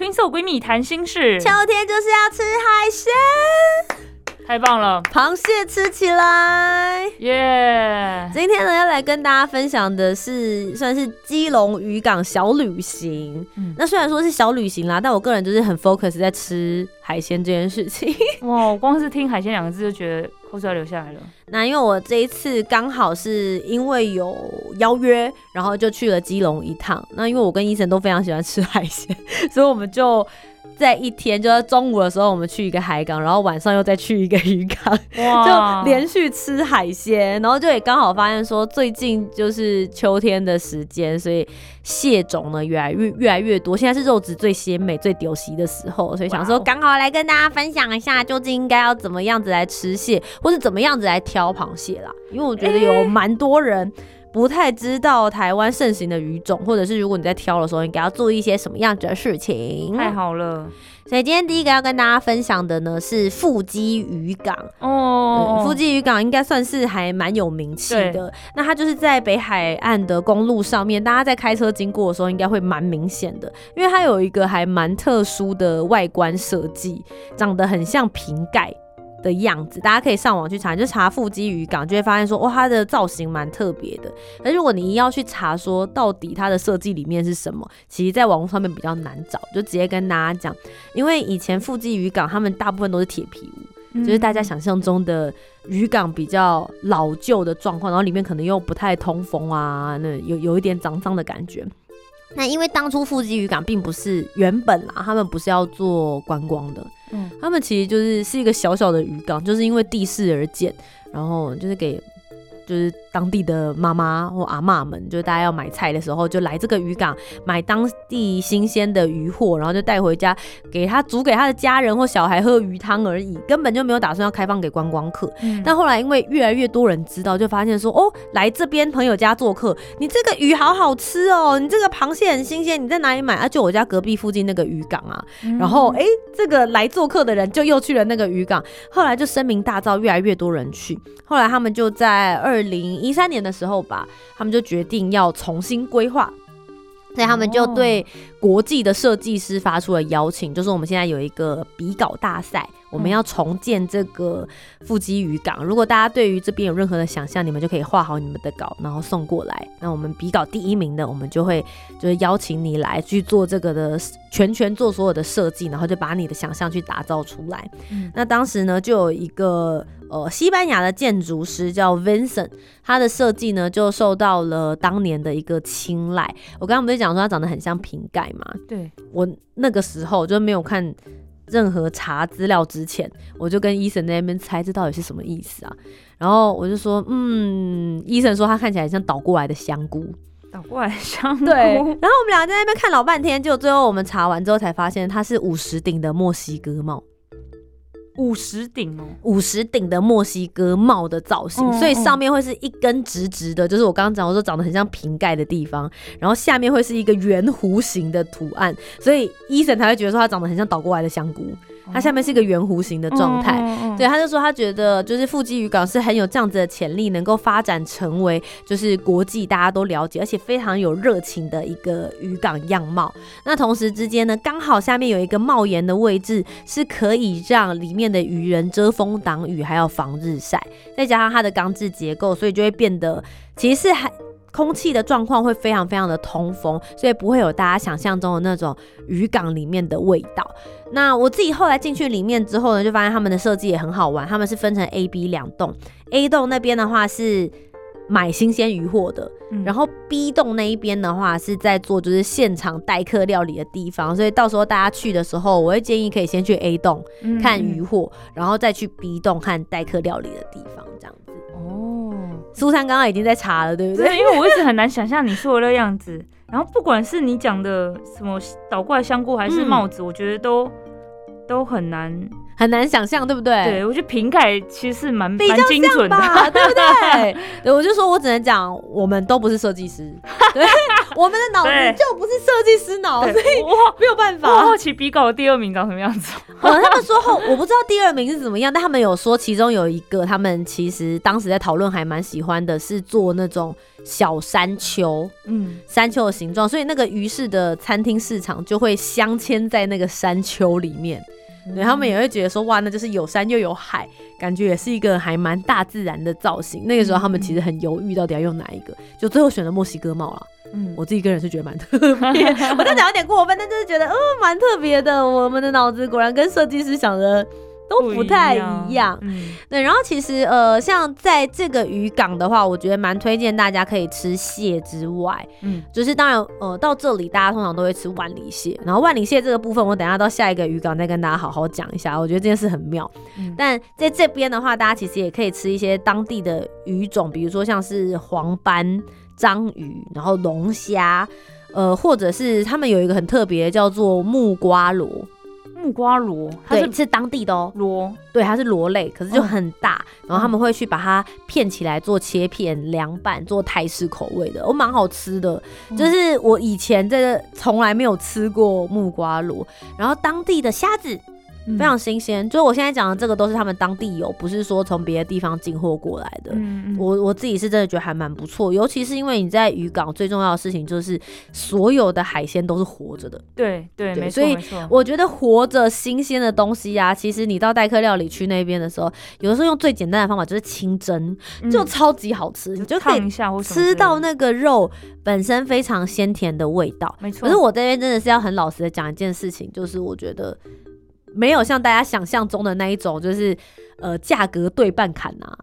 听受闺蜜谈心事，秋天就是要吃海鲜，太棒了！螃蟹吃起来，耶！今天呢，要来跟大家分享的是算是基隆渔港小旅行。嗯，那虽然说是小旅行啦，但我个人就是很 focus 在吃海鲜这件事情。哇，我光是听海鲜两个字就觉得。口水要留下来了。那因为我这一次刚好是因为有邀约，然后就去了基隆一趟。那因为我跟医生都非常喜欢吃海鲜，所以我们就。在一天，就在中午的时候，我们去一个海港，然后晚上又再去一个渔港，就连续吃海鲜，然后就也刚好发现说，最近就是秋天的时间，所以蟹种呢越来越越来越多。现在是肉质最鲜美、最丢席的时候，所以想说刚好来跟大家分享一下，究竟应该要怎么样子来吃蟹，或是怎么样子来挑螃蟹啦。因为我觉得有蛮多人。不太知道台湾盛行的鱼种，或者是如果你在挑的时候，应该要做一些什么样子的事情。太好了，所以今天第一个要跟大家分享的呢是富基渔港哦。富基渔港应该算是还蛮有名气的。那它就是在北海岸的公路上面，大家在开车经过的时候应该会蛮明显的，因为它有一个还蛮特殊的外观设计，长得很像瓶盖。的样子，大家可以上网去查，就查腹肌渔港，就会发现说，哇，它的造型蛮特别的。而如果你一要去查说到底它的设计里面是什么，其实在网络上面比较难找，就直接跟大家讲，因为以前腹肌渔港他们大部分都是铁皮屋，就是大家想象中的渔港比较老旧的状况，然后里面可能又不太通风啊，那有有一点脏脏的感觉。那因为当初富基渔港并不是原本啦，他们不是要做观光的，嗯，他们其实就是是一个小小的渔港，就是因为地势而建，然后就是给。就是当地的妈妈或阿妈们，就是大家要买菜的时候，就来这个渔港买当地新鲜的鱼货，然后就带回家给他煮给他的家人或小孩喝鱼汤而已，根本就没有打算要开放给观光客。但后来因为越来越多人知道，就发现说哦，来这边朋友家做客，你这个鱼好好吃哦，你这个螃蟹很新鲜，你在哪里买啊？就我家隔壁附近那个渔港啊。然后哎，这个来做客的人就又去了那个渔港，后来就声名大噪，越来越多人去。后来他们就在二。二零一三年的时候吧，他们就决定要重新规划，所以他们就对国际的设计师发出了邀请，就是我们现在有一个比稿大赛。我们要重建这个腹肌渔港。如果大家对于这边有任何的想象，你们就可以画好你们的稿，然后送过来。那我们比稿第一名的，我们就会就是邀请你来去做这个的全权做所有的设计，然后就把你的想象去打造出来。那当时呢，就有一个呃西班牙的建筑师叫 Vincent，他的设计呢就受到了当年的一个青睐。我刚刚不是讲说他长得很像瓶盖嘛？对我那个时候就没有看。任何查资料之前，我就跟医生那边猜这到底是什么意思啊？然后我就说，嗯，医生说他看起来像倒过来的香菇，倒过来香菇。对。然后我们俩在那边看老半天，就最后我们查完之后才发现，它是五十顶的墨西哥帽。五十顶哦，五十顶的墨西哥帽的造型，所以上面会是一根直直的，就是我刚刚讲我说长得很像瓶盖的地方，然后下面会是一个圆弧形的图案，所以伊森才会觉得说它长得很像倒过来的香菇。它下面是一个圆弧形的状态，对，他就说他觉得就是腹肌渔港是很有这样子的潜力，能够发展成为就是国际大家都了解，而且非常有热情的一个渔港样貌。那同时之间呢，刚好下面有一个帽檐的位置，是可以让里面的渔人遮风挡雨，还要防日晒，再加上它的钢制结构，所以就会变得其实是还。空气的状况会非常非常的通风，所以不会有大家想象中的那种渔港里面的味道。那我自己后来进去里面之后呢，就发现他们的设计也很好玩。他们是分成 A、B 两栋，A 栋那边的话是买新鲜鱼货的，然后 B 栋那一边的话是在做就是现场待客料理的地方。所以到时候大家去的时候，我会建议可以先去 A 栋看鱼货，然后再去 B 栋看待客料理的地方，苏珊刚刚已经在查了，对不对？对因为我一直很难想象你说的那样子。然后不管是你讲的什么倒过来香菇，还是帽子，我觉得都都很难很难想象，对不对？对，我觉得瓶盖其实是蛮比较精准的，对不对？对，我就说我只能讲，我们都不是设计师，对，我们的脑子就不是设计师脑，所以没有办法。我好奇比稿第二名长什么样子。他们说后，我不知道第二名是怎么样，但他们有说其中有一个，他们其实当时在讨论还蛮喜欢的，是做那种小山丘，嗯，山丘的形状，所以那个鱼市的餐厅市场就会镶嵌在那个山丘里面。对他们也会觉得说哇，那就是有山又有海，感觉也是一个还蛮大自然的造型。那个时候他们其实很犹豫，到底要用哪一个，就最后选了墨西哥帽了。嗯，我自己个人是觉得蛮特别，我在讲有点过分，但就是觉得嗯蛮特别的。我们的脑子果然跟设计师想的。都不太一样，对。然后其实呃，像在这个渔港的话，我觉得蛮推荐大家可以吃蟹之外，嗯，就是当然呃，到这里大家通常都会吃万里蟹。然后万里蟹这个部分，我等下到下一个渔港再跟大家好好讲一下。我觉得这件事很妙。但在这边的话，大家其实也可以吃一些当地的鱼种，比如说像是黄斑章鱼，然后龙虾，呃，或者是他们有一个很特别叫做木瓜螺。木瓜螺，它，是是当地的哦，螺，对，它是螺类，可是就很大，然后他们会去把它片起来做切片凉拌，做泰式口味的，我蛮好吃的，就是我以前这从来没有吃过木瓜螺，然后当地的虾子。非常新鲜，就是我现在讲的这个都是他们当地有，不是说从别的地方进货过来的。嗯我我自己是真的觉得还蛮不错，尤其是因为你在渔港最重要的事情就是所有的海鲜都是活着的。对对，没错所以我觉得活着新鲜的东西啊，其实你到代客料理区那边的时候，有的时候用最简单的方法就是清蒸，就超级好吃，你就可以吃到那个肉本身非常鲜甜的味道。没错。可是我这边真的是要很老实的讲一件事情，就是我觉得。没有像大家想象中的那一种，就是呃价格对半砍啊，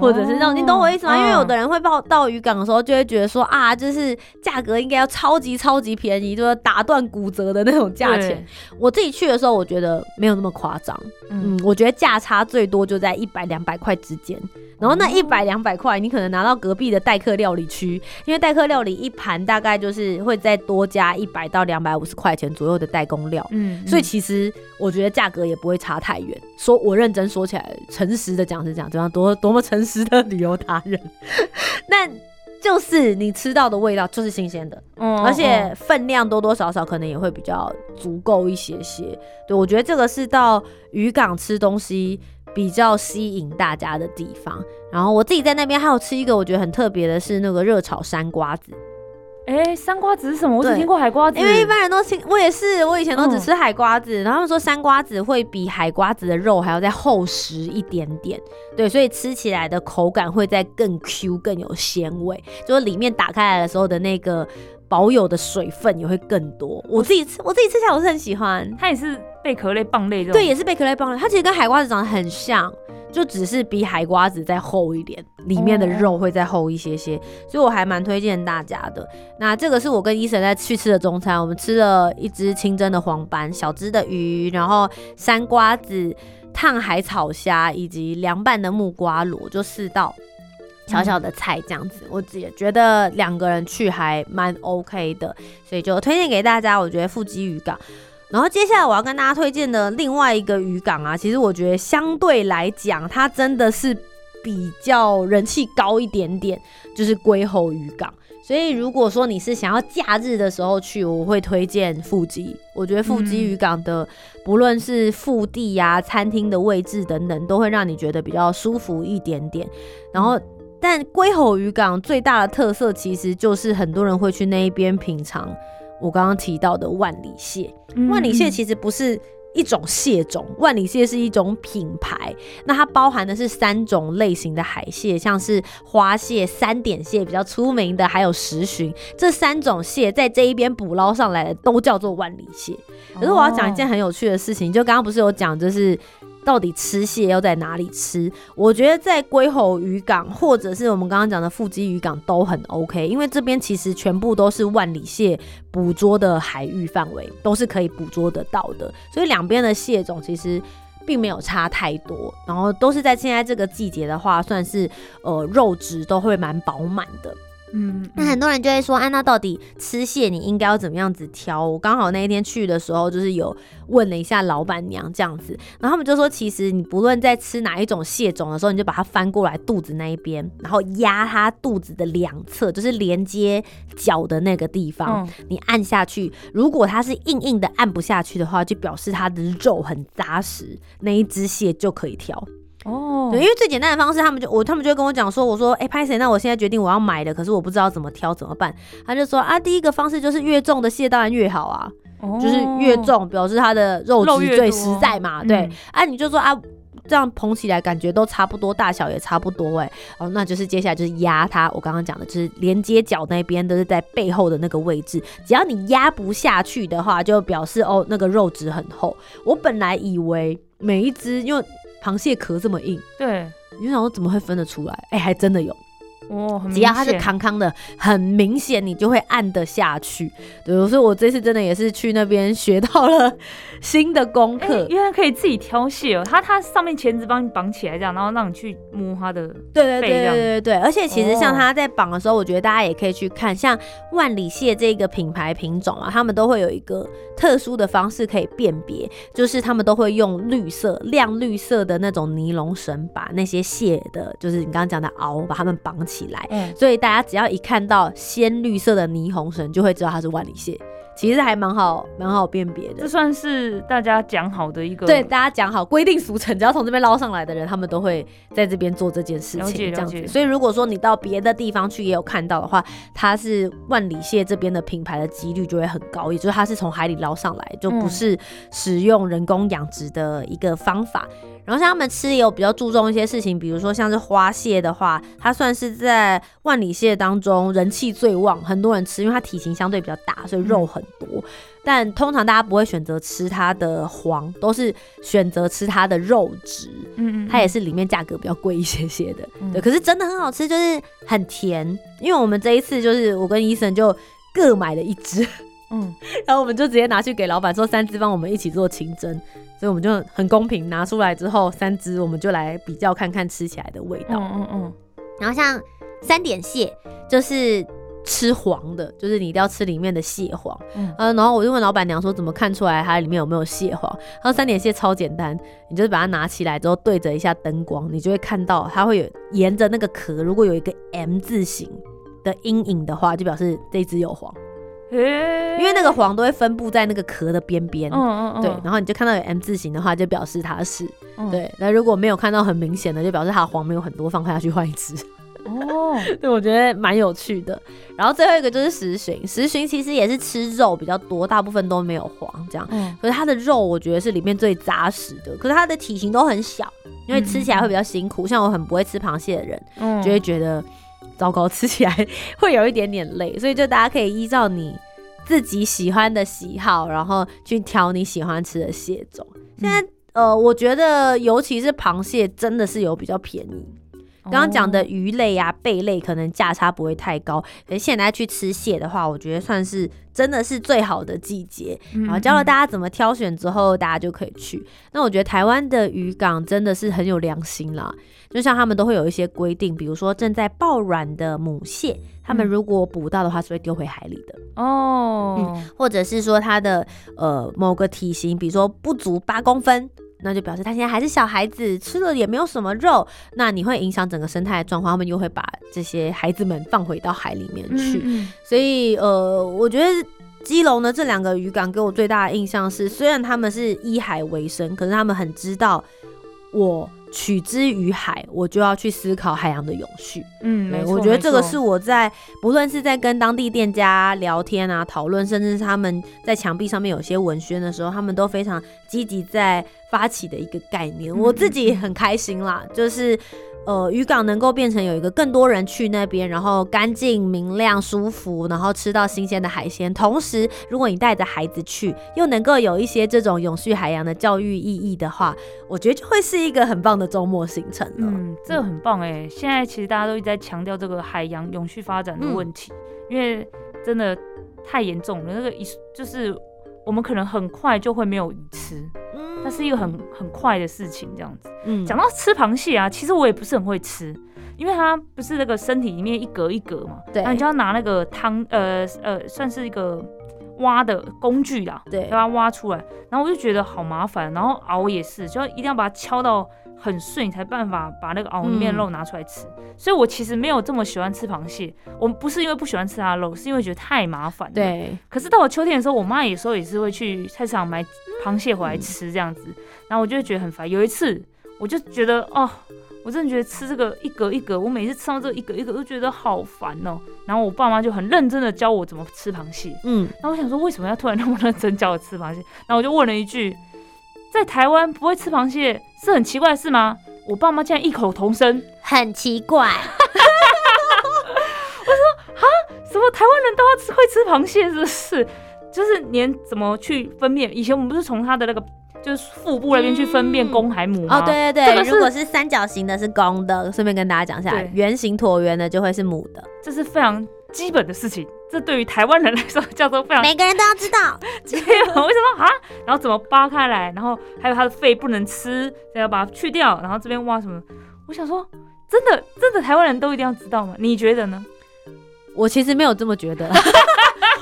或者是那种，你懂我意思吗？因为有的人会报到渔港的时候，就会觉得说啊，就是价格应该要超级超级便宜，就是打断骨折的那种价钱。我自己去的时候，我觉得没有那么夸张，嗯，我觉得价差最多就在一百两百块之间。然后那一百两百块，你可能拿到隔壁的代客料理区，因为代客料理一盘大概就是会再多加一百到两百五十块钱左右的代工料，嗯，所以其实我觉得价格也不会差太远。说我认真说起来，诚实的讲是这样，这样多多么诚实的旅游达人，那就是你吃到的味道就是新鲜的，嗯，而且分量多多少少可能也会比较足够一些些。对我觉得这个是到渔港吃东西。比较吸引大家的地方，然后我自己在那边还有吃一个我觉得很特别的是那个热炒山瓜子。哎，山瓜子是什么？我只听过海瓜子，因为一般人都听，我也是，我以前都只吃海瓜子。然后他们说山瓜子会比海瓜子的肉还要再厚实一点点，对，所以吃起来的口感会再更 Q 更有鲜味，就是里面打开来的时候的那个保有的水分也会更多。我自己吃，我自己吃起来我是很喜欢，它也是。贝壳类、蚌类这种，对，也是贝壳类、蚌类。它其实跟海瓜子长得很像，就只是比海瓜子再厚一点，里面的肉会再厚一些些。所以我还蛮推荐大家的。那这个是我跟医生在去吃的中餐，我们吃了一只清蒸的黄斑、小只的鱼，然后山瓜子、烫海草虾以及凉拌的木瓜螺，就四道小小的菜这样子。我也觉得两个人去还蛮 OK 的，所以就推荐给大家。我觉得腹肌渔港。然后接下来我要跟大家推荐的另外一个渔港啊，其实我觉得相对来讲，它真的是比较人气高一点点，就是龟吼渔港。所以如果说你是想要假日的时候去，我会推荐腹肌。我觉得腹肌渔港的不论是腹地呀、餐厅的位置等等，都会让你觉得比较舒服一点点。然后，但龟吼渔港最大的特色其实就是很多人会去那一边品尝。我刚刚提到的万里蟹，万里蟹其实不是一种蟹种，万里蟹是一种品牌。那它包含的是三种类型的海蟹，像是花蟹、三点蟹比较出名的，还有石鲟。这三种蟹在这一边捕捞上来的都叫做万里蟹。可是我要讲一件很有趣的事情，就刚刚不是有讲，就是。到底吃蟹要在哪里吃？我觉得在龟吼渔港，或者是我们刚刚讲的腹基渔港都很 OK，因为这边其实全部都是万里蟹捕捉的海域范围，都是可以捕捉得到的，所以两边的蟹种其实并没有差太多，然后都是在现在这个季节的话，算是呃肉质都会蛮饱满的。嗯，那很多人就会说，啊，那到底吃蟹你应该要怎么样子挑？我刚好那一天去的时候，就是有问了一下老板娘这样子，然后他们就说，其实你不论在吃哪一种蟹种的时候，你就把它翻过来肚子那一边，然后压它肚子的两侧，就是连接脚的那个地方，你按下去，如果它是硬硬的按不下去的话，就表示它的肉很扎实，那一只蟹就可以挑。哦，对，因为最简单的方式，他们就我他们就会跟我讲说，我说，哎，拍谁？那我现在决定我要买的，可是我不知道怎么挑，怎么办？他就说啊，第一个方式就是越重的蟹当然越好啊，就是越重表示它的肉质最实在嘛，对。啊，你就说啊，这样捧起来感觉都差不多，大小也差不多，哎，哦，那就是接下来就是压它。我刚刚讲的就是连接脚那边都是在背后的那个位置，只要你压不下去的话，就表示哦那个肉质很厚。我本来以为每一只因为。螃蟹壳这么硬，对，你就想说怎么会分得出来？哎，还真的有。哦，只要它是康康的，很明显你就会按得下去。对，所以我这次真的也是去那边学到了新的功课，因为可以自己挑蟹哦。它它上面钳子帮你绑起来这样，然后让你去摸它的对对对对对对。而且其实像它在绑的时候，我觉得大家也可以去看，像万里蟹这个品牌品种啊，他们都会有一个特殊的方式可以辨别，就是他们都会用绿色亮绿色的那种尼龙绳把那些蟹的，就是你刚刚讲的螯，把它们绑起。起来，所以大家只要一看到鲜绿色的霓虹绳，就会知道它是万里蟹。其实还蛮好，蛮好辨别的。这算是大家讲好的一个，对大家讲好规定俗成，只要从这边捞上来的人，他们都会在这边做这件事情，这样子。所以如果说你到别的地方去也有看到的话，它是万里蟹这边的品牌的几率就会很高，也就是它是从海里捞上来，就不是使用人工养殖的一个方法。然后像他们吃也有比较注重一些事情，比如说像是花蟹的话，它算是在万里蟹当中人气最旺，很多人吃，因为它体型相对比较大，所以肉很多。但通常大家不会选择吃它的黄，都是选择吃它的肉质。嗯嗯，它也是里面价格比较贵一些些的。对，可是真的很好吃，就是很甜。因为我们这一次就是我跟医生就各买了一只。嗯，然后我们就直接拿去给老板说三只帮我们一起做清蒸，所以我们就很公平拿出来之后三只我们就来比较看看吃起来的味道。嗯嗯嗯。然后像三点蟹就是吃黄的，就是你一定要吃里面的蟹黄。嗯。然后我就问老板娘说怎么看出来它里面有没有蟹黄？然后三点蟹超简单，你就是把它拿起来之后对着一下灯光，你就会看到它会有沿着那个壳，如果有一个 M 字形的阴影的话，就表示这只有黄。因为那个黄都会分布在那个壳的边边，嗯嗯嗯，对，然后你就看到有 M 字形的话，就表示它是，对，那如果没有看到很明显的，就表示它黄没有很多，放快下去换一只。哦，对，我觉得蛮有趣的。然后最后一个就是石鲟，石鲟其实也是吃肉比较多，大部分都没有黄这样，可是它的肉我觉得是里面最扎实的，可是它的体型都很小，因为吃起来会比较辛苦。像我很不会吃螃蟹的人，就会觉得。糟糕，吃起来会有一点点累，所以就大家可以依照你自己喜欢的喜好，然后去挑你喜欢吃的蟹种。现在呃，我觉得尤其是螃蟹真的是有比较便宜。刚刚讲的鱼类啊、贝类可能价差不会太高，可是现在去吃蟹的话，我觉得算是真的是最好的季节。然后教了大家怎么挑选之后，大家就可以去。那我觉得台湾的渔港真的是很有良心啦。就像他们都会有一些规定，比如说正在抱卵的母蟹，他们如果捕到的话是会丢回海里的哦，嗯，或者是说它的呃某个体型，比如说不足八公分，那就表示他现在还是小孩子，吃了也没有什么肉，那你会影响整个生态的状况，他们又会把这些孩子们放回到海里面去。所以呃，我觉得基隆的这两个渔港给我最大的印象是，虽然他们是依海为生，可是他们很知道我。取之于海，我就要去思考海洋的永续。嗯，我觉得这个是我在不论是在跟当地店家聊天啊、讨论，甚至是他们在墙壁上面有些文宣的时候，他们都非常积极在发起的一个概念。我自己很开心啦，就是。呃，渔港能够变成有一个更多人去那边，然后干净、明亮、舒服，然后吃到新鲜的海鲜。同时，如果你带着孩子去，又能够有一些这种永续海洋的教育意义的话，我觉得就会是一个很棒的周末行程了。嗯，这个很棒哎！现在其实大家都一直在强调这个海洋永续发展的问题，因为真的太严重了。那个一就是我们可能很快就会没有鱼吃。它是一个很很快的事情，这样子。嗯，讲到吃螃蟹啊，其实我也不是很会吃，因为它不是那个身体里面一格一格嘛，对，那你就要拿那个汤，呃呃，算是一个挖的工具啦，对，把它挖出来，然后我就觉得好麻烦，然后熬也是，就要一定要把它敲到。很碎，你才办法把那个熬面肉拿出来吃。所以我其实没有这么喜欢吃螃蟹。我不是因为不喜欢吃它的肉，是因为觉得太麻烦。对。可是到了秋天的时候，我妈有时候也是会去菜市场买螃蟹回来吃这样子，然后我就会觉得很烦。有一次，我就觉得哦，我真的觉得吃这个一格一格，我每次吃到这个一格一格都觉得好烦哦。然后我爸妈就很认真的教我怎么吃螃蟹。嗯。那我想说，为什么要突然那么认真教我吃螃蟹？然后我就问了一句。在台湾不会吃螃蟹是很奇怪的事吗？我爸妈竟然异口同声，很奇怪。我说啊，什么台湾人都要吃会吃螃蟹，是不是？就是连怎么去分辨？以前我们不是从它的那个就是腹部那边去分辨公还母吗？哦，对对对，如果是三角形的是公的，顺便跟大家讲一下，圆形椭圆的就会是母的，这是非常基本的事情。这对于台湾人来说叫做非常，每个人都要知道。为什么啊？然后怎么扒开来？然后还有它的肺不能吃，要把它去掉。然后这边挖什么？我想说，真的真的台湾人都一定要知道吗？你觉得呢？我其实没有这么觉得。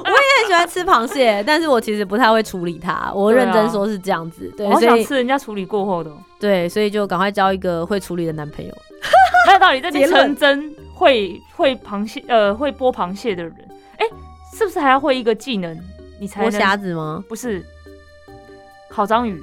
我也很喜欢吃螃蟹，但是我其实不太会处理它。我认真说是这样子。对，我想吃人家处理过后的。对，所以就赶快交一个会处理的男朋友。那到底这里成真会会螃蟹呃会剥螃蟹的人？哎，是不是还要会一个技能，你才剥虾子吗？不是，烤章鱼。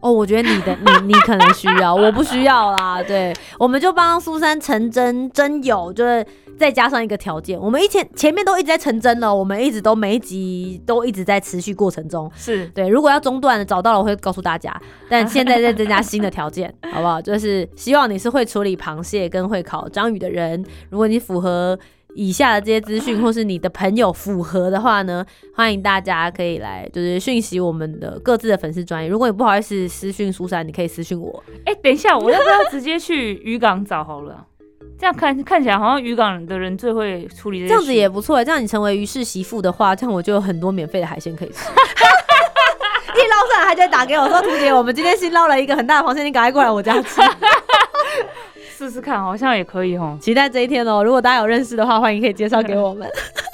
哦，我觉得你的你你可能需要，我不需要啦。对，我们就帮苏珊成真真友，就是再加上一个条件，我们以前前面都一直在成真了，我们一直都每一集都一直在持续过程中。是对，如果要中断的，找到了我会告诉大家。但现在在增加新的条件，好不好？就是希望你是会处理螃蟹跟会烤章鱼的人，如果你符合。以下的这些资讯，或是你的朋友符合的话呢，欢迎大家可以来，就是讯息我们的各自的粉丝专业。如果你不好意思私讯苏珊，你可以私讯我。哎，等一下，我要不要直接去渔港找好了？这样看看起来好像渔港的人最会处理这样子也不错。这样你成为渔氏媳妇的话，这样我就有很多免费的海鲜可以吃。一捞上来，他就打给我说：“图姐，我们今天新捞了一个很大的螃蟹，你赶快过来我家吃。”试试看，好像也可以哦。期待这一天哦！如果大家有认识的话，欢迎可以介绍给我们。